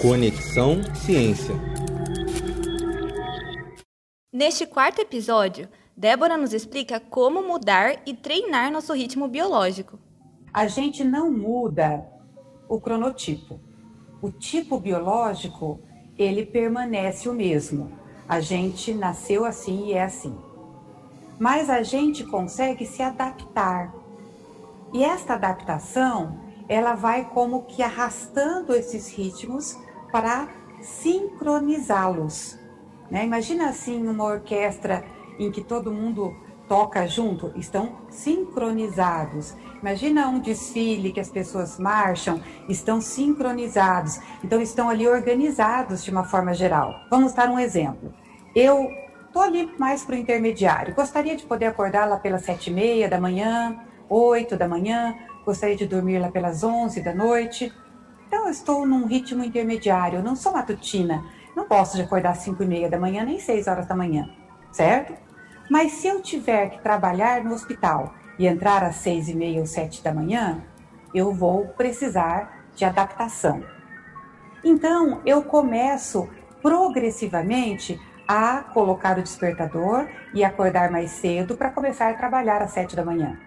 Conexão Ciência. Neste quarto episódio, Débora nos explica como mudar e treinar nosso ritmo biológico. A gente não muda o cronotipo. O tipo biológico, ele permanece o mesmo. A gente nasceu assim e é assim. Mas a gente consegue se adaptar. E esta adaptação, ela vai como que arrastando esses ritmos para sincronizá-los. Né? Imagina assim uma orquestra em que todo mundo toca junto, estão sincronizados. Imagina um desfile que as pessoas marcham, estão sincronizados, então estão ali organizados de uma forma geral. Vamos dar um exemplo. Eu estou ali mais para o intermediário, gostaria de poder acordar lá pelas sete e meia da manhã, oito da manhã, gostaria de dormir lá pelas onze da noite. Então eu estou num ritmo intermediário, não sou matutina, não posso de acordar às 5 e meia da manhã nem 6 horas da manhã, certo? Mas se eu tiver que trabalhar no hospital e entrar às 6 e meia ou 7 da manhã, eu vou precisar de adaptação. Então eu começo progressivamente a colocar o despertador e acordar mais cedo para começar a trabalhar às 7 da manhã.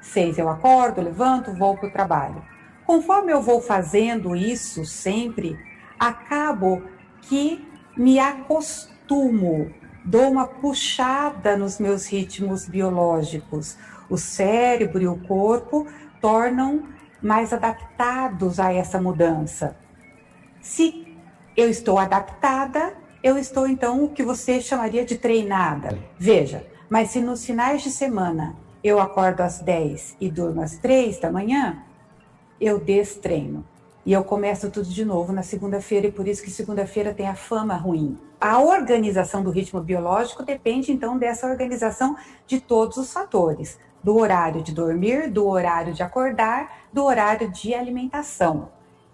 6 eu acordo, levanto, vou para o trabalho. Conforme eu vou fazendo isso sempre, acabo que me acostumo, dou uma puxada nos meus ritmos biológicos. O cérebro e o corpo tornam mais adaptados a essa mudança. Se eu estou adaptada, eu estou então o que você chamaria de treinada. Veja, mas se nos finais de semana eu acordo às 10 e durmo às 3 da manhã, eu destreino. E eu começo tudo de novo na segunda-feira, e por isso que segunda-feira tem a fama ruim. A organização do ritmo biológico depende então dessa organização de todos os fatores: do horário de dormir, do horário de acordar, do horário de alimentação.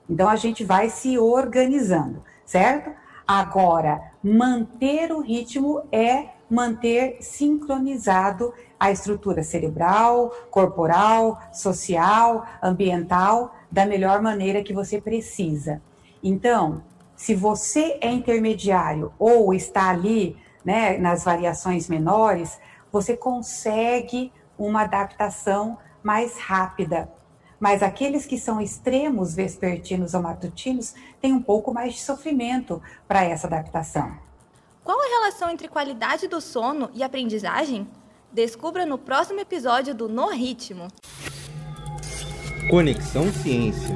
Então a gente vai se organizando, certo? Agora, manter o ritmo é manter sincronizado a estrutura cerebral, corporal, social, ambiental da melhor maneira que você precisa. Então, se você é intermediário ou está ali, né, nas variações menores, você consegue uma adaptação mais rápida. Mas aqueles que são extremos vespertinos ou matutinos têm um pouco mais de sofrimento para essa adaptação. Qual a relação entre qualidade do sono e aprendizagem? Descubra no próximo episódio do No Ritmo. Conexão Ciência.